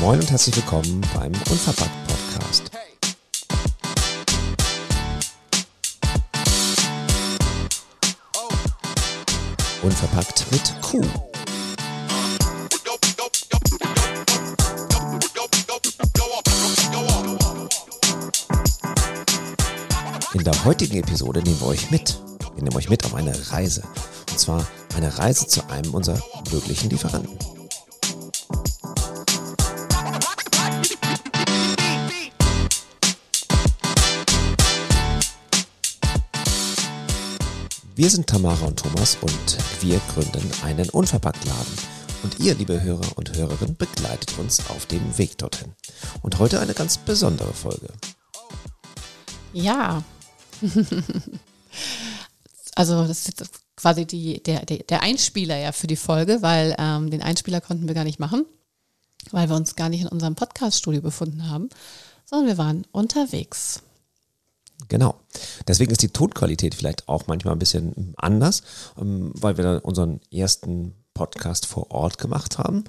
Moin und herzlich willkommen beim Unverpackt Podcast. Unverpackt mit Q. In der heutigen Episode nehmen wir euch mit. Wir nehmen euch mit auf eine Reise. Und zwar eine Reise zu einem unserer möglichen Lieferanten. Wir sind Tamara und Thomas und wir gründen einen Unverpacktladen. Und ihr, liebe Hörer und Hörerinnen, begleitet uns auf dem Weg dorthin. Und heute eine ganz besondere Folge. Ja. also das ist quasi die, der, der, der Einspieler ja für die Folge, weil ähm, den Einspieler konnten wir gar nicht machen, weil wir uns gar nicht in unserem Podcast-Studio befunden haben, sondern wir waren unterwegs. Genau. Deswegen ist die Tonqualität vielleicht auch manchmal ein bisschen anders, ähm, weil wir dann unseren ersten Podcast vor Ort gemacht haben.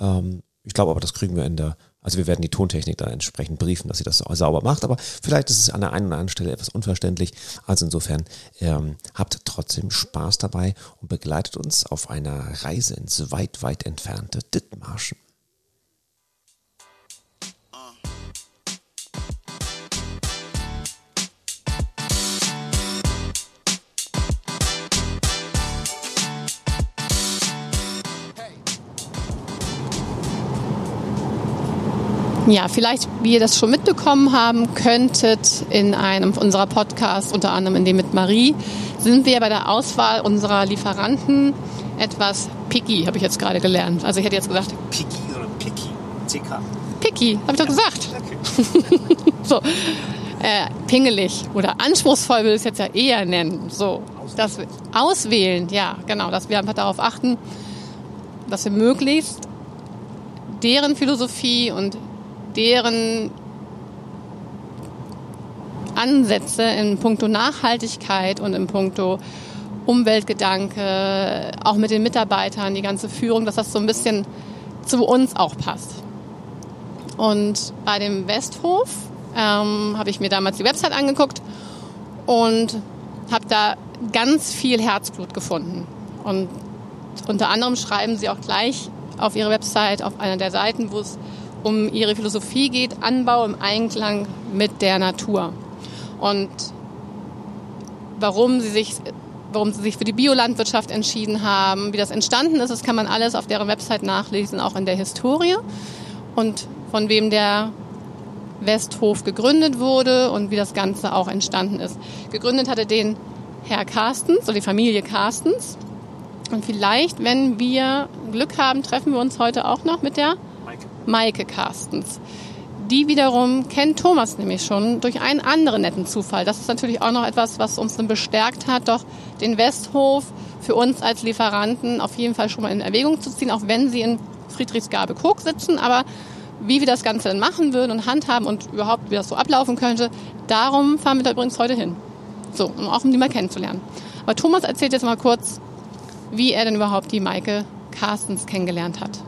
Ähm, ich glaube aber, das kriegen wir in der, also wir werden die Tontechnik da entsprechend briefen, dass sie das sauber macht, aber vielleicht ist es an der einen oder anderen Stelle etwas unverständlich. Also insofern ähm, habt trotzdem Spaß dabei und begleitet uns auf einer Reise ins weit, weit entfernte Dithmarschen. Ja, vielleicht, wie ihr das schon mitbekommen haben könntet, in einem unserer Podcasts, unter anderem in dem mit Marie, sind wir bei der Auswahl unserer Lieferanten etwas picky, habe ich jetzt gerade gelernt. Also ich hätte jetzt gesagt... Picky oder Picky? CK. Picky, habe ich doch gesagt. Okay. so, äh, pingelig oder anspruchsvoll will ich es jetzt ja eher nennen. So, dass wir auswählen, ja, genau, dass wir einfach darauf achten, dass wir möglichst deren Philosophie und deren Ansätze in puncto Nachhaltigkeit und in puncto Umweltgedanke, auch mit den Mitarbeitern, die ganze Führung, dass das so ein bisschen zu uns auch passt. Und bei dem Westhof ähm, habe ich mir damals die Website angeguckt und habe da ganz viel Herzblut gefunden. Und unter anderem schreiben sie auch gleich auf ihre Website, auf einer der Seiten, wo es um ihre Philosophie geht, Anbau im Einklang mit der Natur. Und warum sie sich warum sie sich für die Biolandwirtschaft entschieden haben, wie das entstanden ist, das kann man alles auf deren Website nachlesen, auch in der Historie und von wem der Westhof gegründet wurde und wie das Ganze auch entstanden ist. Gegründet hatte den Herr Carstens oder die Familie Carstens. Und vielleicht, wenn wir Glück haben, treffen wir uns heute auch noch mit der Maike Carstens. Die wiederum kennt Thomas nämlich schon durch einen anderen netten Zufall. Das ist natürlich auch noch etwas, was uns dann bestärkt hat, doch den Westhof für uns als Lieferanten auf jeden Fall schon mal in Erwägung zu ziehen, auch wenn sie in Friedrichsgabe-Kog sitzen. Aber wie wir das Ganze dann machen würden und handhaben und überhaupt, wie das so ablaufen könnte, darum fahren wir da übrigens heute hin. So, um auch um die mal kennenzulernen. Aber Thomas erzählt jetzt mal kurz, wie er denn überhaupt die Maike Carstens kennengelernt hat.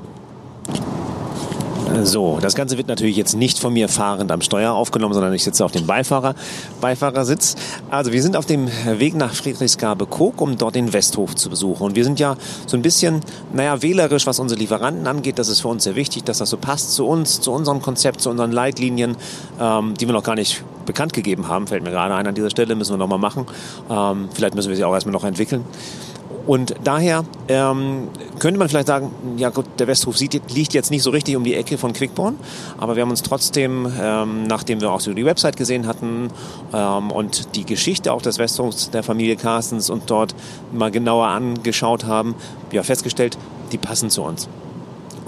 So, das Ganze wird natürlich jetzt nicht von mir fahrend am Steuer aufgenommen, sondern ich sitze auf dem Beifahrer, Beifahrersitz. Also wir sind auf dem Weg nach Friedrichsgabe-Kog, um dort den Westhof zu besuchen. Und wir sind ja so ein bisschen, naja, wählerisch, was unsere Lieferanten angeht. Das ist für uns sehr wichtig, dass das so passt zu uns, zu unserem Konzept, zu unseren Leitlinien, ähm, die wir noch gar nicht bekannt gegeben haben. Fällt mir gerade ein an dieser Stelle, müssen wir noch mal machen. Ähm, vielleicht müssen wir sie auch erstmal noch entwickeln. Und daher ähm, könnte man vielleicht sagen, ja gut, der Westhof sieht, liegt jetzt nicht so richtig um die Ecke von Quickborn, aber wir haben uns trotzdem, ähm, nachdem wir auch so die Website gesehen hatten ähm, und die Geschichte auch des Westhofs der Familie Carstens und dort mal genauer angeschaut haben, ja festgestellt, die passen zu uns.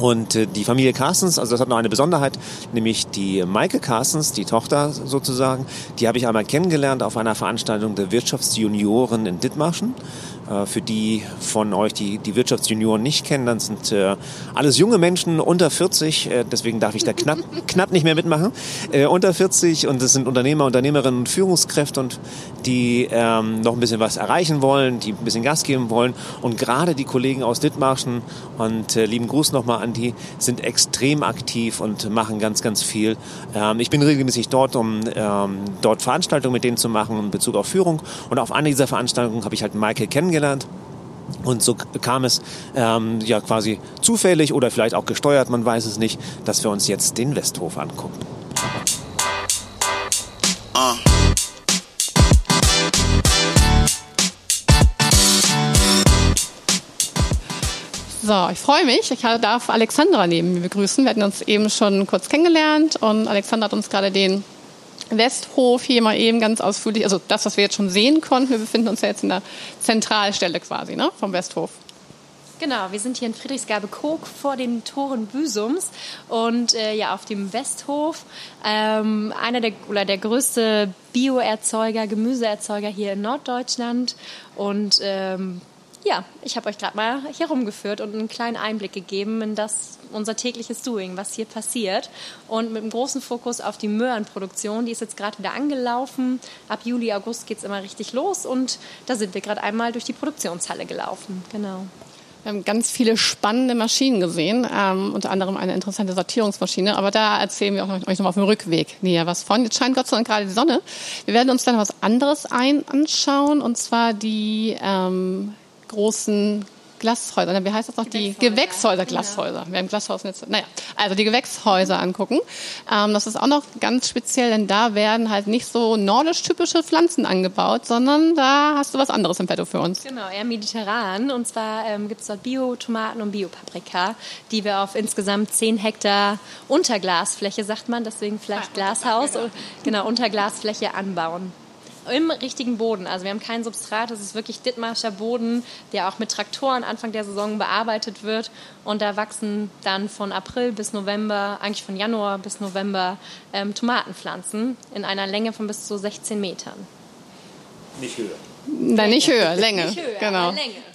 Und äh, die Familie Carstens, also das hat noch eine Besonderheit, nämlich die Maike Carstens, die Tochter sozusagen, die habe ich einmal kennengelernt auf einer Veranstaltung der Wirtschaftsjunioren in Dithmarschen. Äh, für die von euch, die die Wirtschaftsjunioren nicht kennen, dann sind äh, alles junge Menschen unter 40, äh, deswegen darf ich da knapp, knapp nicht mehr mitmachen, unter 40 und das sind Unternehmer, Unternehmerinnen und Führungskräfte und die ähm, noch ein bisschen was erreichen wollen, die ein bisschen Gas geben wollen und gerade die Kollegen aus Dithmarschen und lieben Gruß nochmal an die sind extrem aktiv und machen ganz, ganz viel. Ähm, ich bin regelmäßig dort, um ähm, dort Veranstaltungen mit denen zu machen in Bezug auf Führung. Und auf einer dieser Veranstaltungen habe ich halt Michael kennengelernt. Und so kam es ähm, ja quasi zufällig oder vielleicht auch gesteuert, man weiß es nicht, dass wir uns jetzt den Westhof angucken. Uh. So, ich freue mich. Ich darf Alexandra neben mir begrüßen. Wir hatten uns eben schon kurz kennengelernt und Alexandra hat uns gerade den Westhof hier mal eben ganz ausführlich, also das, was wir jetzt schon sehen konnten. Wir befinden uns ja jetzt in der Zentralstelle quasi ne, vom Westhof. Genau, wir sind hier in Friedrichsgabe-Kog vor den Toren Büsums und äh, ja auf dem Westhof. Ähm, einer der oder der größte Bioerzeuger, Gemüseerzeuger hier in Norddeutschland und ähm, ja, ich habe euch gerade mal hier rumgeführt und einen kleinen Einblick gegeben in das unser tägliches Doing, was hier passiert. Und mit einem großen Fokus auf die Möhrenproduktion, die ist jetzt gerade wieder angelaufen. Ab Juli, August geht es immer richtig los und da sind wir gerade einmal durch die Produktionshalle gelaufen. Genau. Wir haben ganz viele spannende Maschinen gesehen, ähm, unter anderem eine interessante Sortierungsmaschine. Aber da erzählen wir euch noch mal auf dem Rückweg näher was von. Jetzt scheint Gott sei Dank gerade die Sonne. Wir werden uns dann was anderes ein anschauen, und zwar die ähm, großen Glashäuser, wie heißt das noch? Die Gewächshäuser, Glashäuser. Wir haben Glashäuser jetzt, naja, also die Gewächshäuser angucken. Ähm, das ist auch noch ganz speziell, denn da werden halt nicht so nordisch typische Pflanzen angebaut, sondern da hast du was anderes im Petto für uns. Genau, eher mediterran. Und zwar ähm, gibt es dort Bio-Tomaten und Bio-Paprika, die wir auf insgesamt 10 Hektar Unterglasfläche, sagt man, deswegen vielleicht ah, Glashaus, genau, Unterglasfläche anbauen im richtigen Boden. Also wir haben kein Substrat, es ist wirklich Dithmarscher Boden, der auch mit Traktoren Anfang der Saison bearbeitet wird. Und da wachsen dann von April bis November, eigentlich von Januar bis November, ähm, Tomatenpflanzen in einer Länge von bis zu 16 Metern. Nicht höher. Nein, nicht höher, Länge. Nicht höher, genau. Länge.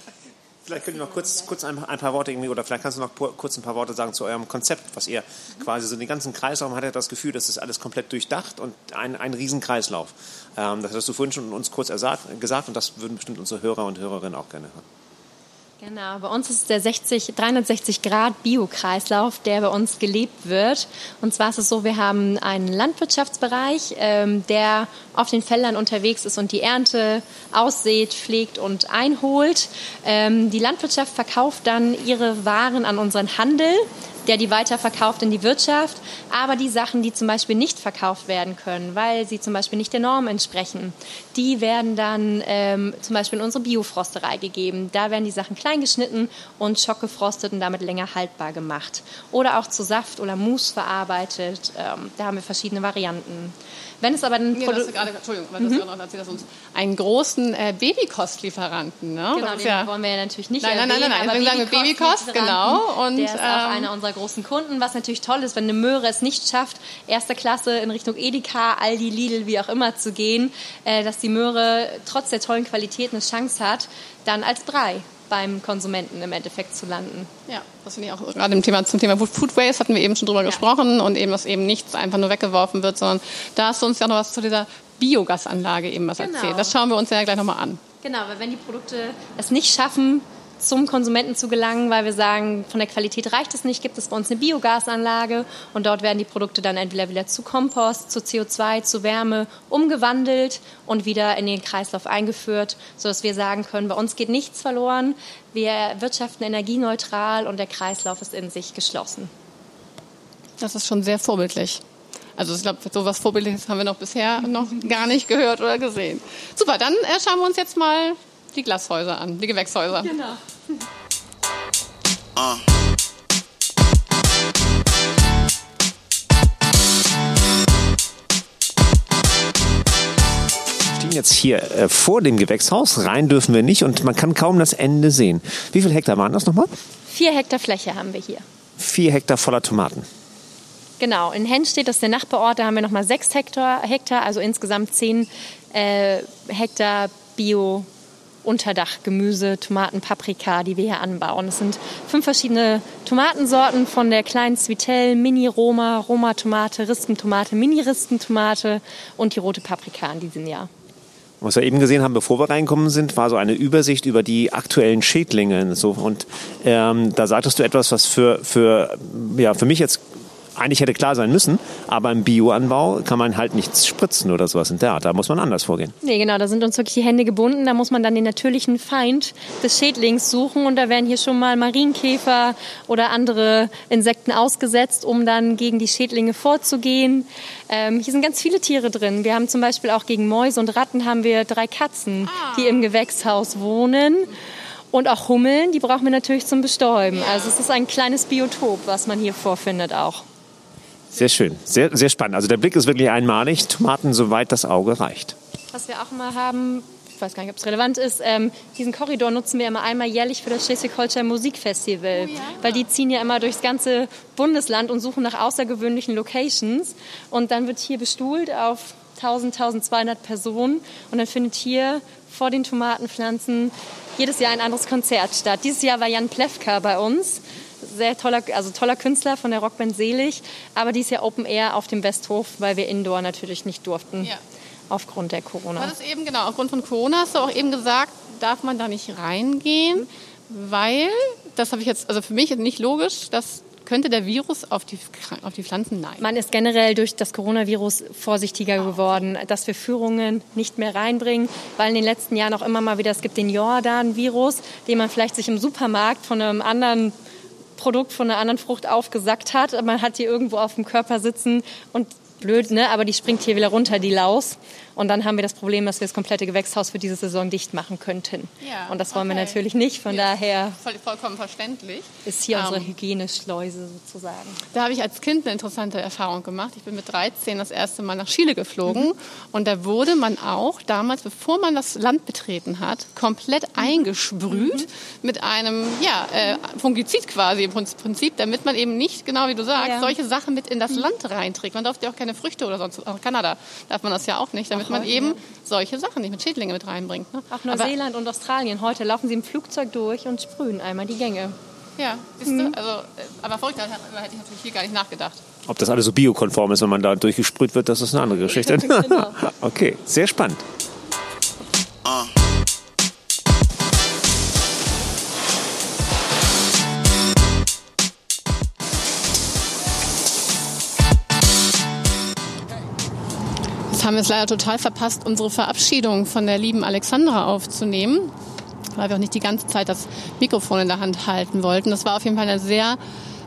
Vielleicht könnt ihr noch kurz, kurz ein, ein, paar Worte irgendwie, oder vielleicht kannst du noch kurz ein paar Worte sagen zu eurem Konzept, was ihr quasi so den ganzen Kreislauf hat ja das Gefühl, das ist alles komplett durchdacht und ein, ein Riesenkreislauf. Ähm, das hast du vorhin schon uns kurz ersagt, gesagt und das würden bestimmt unsere Hörer und Hörerinnen auch gerne hören. Genau, bei uns ist der 60, 360 Grad Biokreislauf, der bei uns gelebt wird. Und zwar ist es so, wir haben einen Landwirtschaftsbereich, ähm, der auf den Feldern unterwegs ist und die Ernte aussät, pflegt und einholt. Ähm, die Landwirtschaft verkauft dann ihre Waren an unseren Handel der die weiterverkauft in die Wirtschaft. Aber die Sachen, die zum Beispiel nicht verkauft werden können, weil sie zum Beispiel nicht der Norm entsprechen, die werden dann ähm, zum Beispiel in unsere Biofrosterei gegeben. Da werden die Sachen klein geschnitten und schockgefrostet und damit länger haltbar gemacht. Oder auch zu Saft oder Mousse verarbeitet. Ähm, da haben wir verschiedene Varianten. Wenn es aber ein ja, Produkt... Entschuldigung, weil mhm. das ja noch erzählt, dass uns einen großen äh, Babykostlieferanten, ne? Genau, den ja, wollen wir ja natürlich nicht Nein, erwähnen, nein, nein, nein, nein. sagen wir Babykost, genau. Und, der ist ähm, auch einer unserer großen Kunden, was natürlich toll ist, wenn eine Möhre es nicht schafft, erster Klasse in Richtung Edeka, Aldi, Lidl, wie auch immer zu gehen, äh, dass die Möhre trotz der tollen Qualität eine Chance hat, dann als Brei beim Konsumenten im Endeffekt zu landen. Ja, das finde ich auch gerade im Thema, zum Thema Food Waste hatten wir eben schon drüber ja. gesprochen und eben, dass eben nichts einfach nur weggeworfen wird, sondern da hast du uns ja noch was zu dieser Biogasanlage eben was genau. erzählt. Das schauen wir uns ja gleich nochmal an. Genau, weil wenn die Produkte es nicht schaffen, zum Konsumenten zu gelangen, weil wir sagen, von der Qualität reicht es nicht, gibt es bei uns eine Biogasanlage und dort werden die Produkte dann entweder wieder zu Kompost, zu CO2, zu Wärme umgewandelt und wieder in den Kreislauf eingeführt, sodass wir sagen können, bei uns geht nichts verloren, wir wirtschaften energieneutral und der Kreislauf ist in sich geschlossen. Das ist schon sehr vorbildlich. Also ich glaube, so was Vorbildliches haben wir noch bisher noch gar nicht gehört oder gesehen. Super, dann äh, schauen wir uns jetzt mal die Glashäuser an, die Gewächshäuser. Genau. Ah. stehen jetzt hier äh, vor dem Gewächshaus. Rein dürfen wir nicht und man kann kaum das Ende sehen. Wie viele Hektar waren das nochmal? Vier Hektar Fläche haben wir hier. Vier Hektar voller Tomaten. Genau, in Henn steht das der Nachbarort, da haben wir nochmal sechs Hektar, Hektar, also insgesamt zehn äh, Hektar Bio Unterdach Gemüse, Tomaten, Paprika, die wir hier anbauen. Es sind fünf verschiedene Tomatensorten von der kleinen Zwietell, Mini-Roma, Roma-Tomate, Rispentomate, Mini-Rispentomate und die rote Paprika in diesem Jahr. Was wir eben gesehen haben, bevor wir reinkommen sind, war so eine Übersicht über die aktuellen Schädlinge. So, und ähm, da sagtest du etwas, was für, für, ja, für mich jetzt eigentlich hätte klar sein müssen, aber im Bioanbau kann man halt nichts spritzen oder sowas in der Art. Da muss man anders vorgehen. Nee, genau, da sind uns wirklich die Hände gebunden. Da muss man dann den natürlichen Feind des Schädlings suchen und da werden hier schon mal Marienkäfer oder andere Insekten ausgesetzt, um dann gegen die Schädlinge vorzugehen. Ähm, hier sind ganz viele Tiere drin. Wir haben zum Beispiel auch gegen Mäuse und Ratten haben wir drei Katzen, die im Gewächshaus wohnen. Und auch Hummeln, die brauchen wir natürlich zum Bestäuben. Also es ist ein kleines Biotop, was man hier vorfindet auch. Sehr schön, sehr, sehr spannend. Also der Blick ist wirklich einmalig. Tomaten, soweit das Auge reicht. Was wir auch immer haben, ich weiß gar nicht, ob es relevant ist, ähm, diesen Korridor nutzen wir immer einmal jährlich für das Schleswig-Holstein Musikfestival. Oh ja. Weil die ziehen ja immer durchs ganze Bundesland und suchen nach außergewöhnlichen Locations. Und dann wird hier bestuhlt auf 1000, 1200 Personen. Und dann findet hier vor den Tomatenpflanzen jedes Jahr ein anderes Konzert statt. Dieses Jahr war Jan Plewka bei uns sehr toller, also toller Künstler von der Rockband Selig, aber dies Jahr Open Air auf dem Westhof, weil wir Indoor natürlich nicht durften. Ja. Aufgrund der Corona. Das ist eben genau, aufgrund von Corona hast du auch eben gesagt, darf man da nicht reingehen, weil, das habe ich jetzt, also für mich ist nicht logisch, dass könnte der Virus auf die, auf die Pflanzen? Nein. Man ist generell durch das Coronavirus vorsichtiger geworden, dass wir Führungen nicht mehr reinbringen, weil in den letzten Jahren auch immer mal wieder, es gibt den Jordan-Virus, den man vielleicht sich im Supermarkt von einem anderen Produkt von einer anderen Frucht aufgesackt hat. Man hat die irgendwo auf dem Körper sitzen und blöd, ne? aber die springt hier wieder runter, die Laus. Und dann haben wir das Problem, dass wir das komplette Gewächshaus für diese Saison dicht machen könnten. Ja, und das wollen okay. wir natürlich nicht. Von ja, daher voll, vollkommen verständlich. ist hier um, unsere ähm, Hygieneschleuse sozusagen. Da habe ich als Kind eine interessante Erfahrung gemacht. Ich bin mit 13 das erste Mal nach Chile geflogen. Mhm. Und da wurde man auch damals, bevor man das Land betreten hat, komplett mhm. eingesprüht mhm. mit einem ja, äh, Fungizid quasi im Prinzip, damit man eben nicht, genau wie du sagst, ja. solche Sachen mit in das mhm. Land reinträgt. Man darf ja auch keine Früchte oder sonst. Auch in Kanada darf man das ja auch nicht, damit dass man eben solche Sachen nicht mit Schädlinge mit reinbringt. Ne? Auch Neuseeland und Australien. Heute laufen sie im Flugzeug durch und sprühen einmal die Gänge. Ja, siehst mhm. du? Also, äh, aber verrückt, da hätte ich natürlich hier gar nicht nachgedacht. Ob das alles so biokonform ist, wenn man da durchgesprüht wird, das ist eine andere Geschichte. genau. okay, sehr spannend. Haben es leider total verpasst, unsere Verabschiedung von der lieben Alexandra aufzunehmen, weil wir auch nicht die ganze Zeit das Mikrofon in der Hand halten wollten. Das war auf jeden Fall eine sehr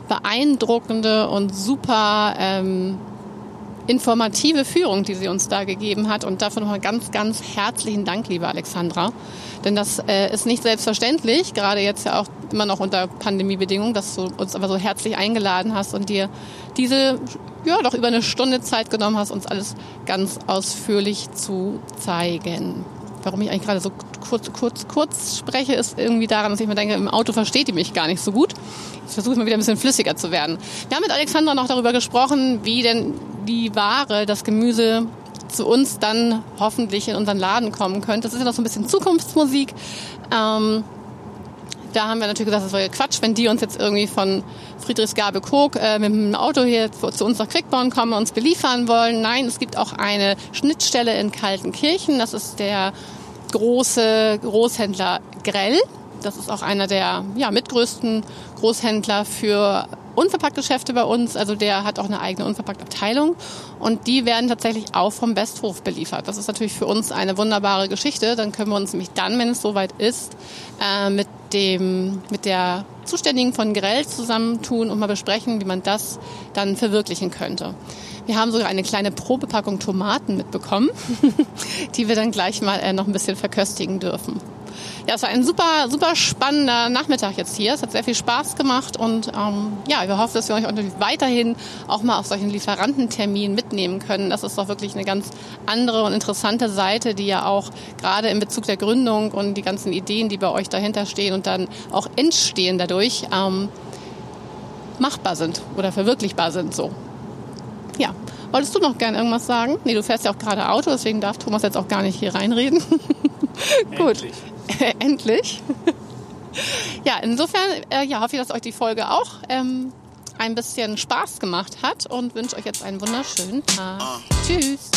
beeindruckende und super ähm, informative Führung, die sie uns da gegeben hat. Und dafür nochmal ganz, ganz herzlichen Dank, liebe Alexandra. Denn das äh, ist nicht selbstverständlich, gerade jetzt ja auch immer noch unter Pandemiebedingungen, dass du uns aber so herzlich eingeladen hast und dir diese ja, doch über eine Stunde Zeit genommen hast, uns alles ganz ausführlich zu zeigen. Warum ich eigentlich gerade so kurz, kurz, kurz spreche, ist irgendwie daran, dass ich mir denke, im Auto versteht die mich gar nicht so gut. Jetzt versuche ich mal wieder ein bisschen flüssiger zu werden. Wir haben mit Alexandra noch darüber gesprochen, wie denn die Ware, das Gemüse zu uns dann hoffentlich in unseren Laden kommen könnte. Das ist ja noch so ein bisschen Zukunftsmusik. Ähm, da haben wir natürlich gesagt, das wäre Quatsch, wenn die uns jetzt irgendwie von Friedrichsgabe-Kog äh, mit dem Auto hier zu uns nach Quickborn kommen und uns beliefern wollen. Nein, es gibt auch eine Schnittstelle in Kaltenkirchen. Das ist der große Großhändler Grell. Das ist auch einer der ja, mitgrößten Großhändler für Unverpacktgeschäfte bei uns. Also der hat auch eine eigene Unverpacktabteilung. Und die werden tatsächlich auch vom Westhof beliefert. Das ist natürlich für uns eine wunderbare Geschichte. Dann können wir uns nämlich dann, wenn es soweit ist, äh, mit dem, mit der Zuständigen von Grell zusammentun und mal besprechen, wie man das dann verwirklichen könnte. Wir haben sogar eine kleine Probepackung Tomaten mitbekommen, die wir dann gleich mal äh, noch ein bisschen verköstigen dürfen. Ja, es war ein super, super spannender Nachmittag jetzt hier. Es hat sehr viel Spaß gemacht und ähm, ja, wir hoffen, dass wir euch weiterhin auch mal auf solchen Lieferantenterminen mitnehmen können. Das ist doch wirklich eine ganz andere und interessante Seite, die ja auch gerade in Bezug der Gründung und die ganzen Ideen, die bei euch dahinter stehen und dann auch entstehen dadurch, ähm, machbar sind oder verwirklichbar sind so. Ja, wolltest du noch gern irgendwas sagen? Nee, du fährst ja auch gerade Auto, deswegen darf Thomas jetzt auch gar nicht hier reinreden. Gut. Endlich. ja, insofern äh, ja, hoffe ich, dass euch die Folge auch ähm, ein bisschen Spaß gemacht hat und wünsche euch jetzt einen wunderschönen Tag. Ah. Tschüss.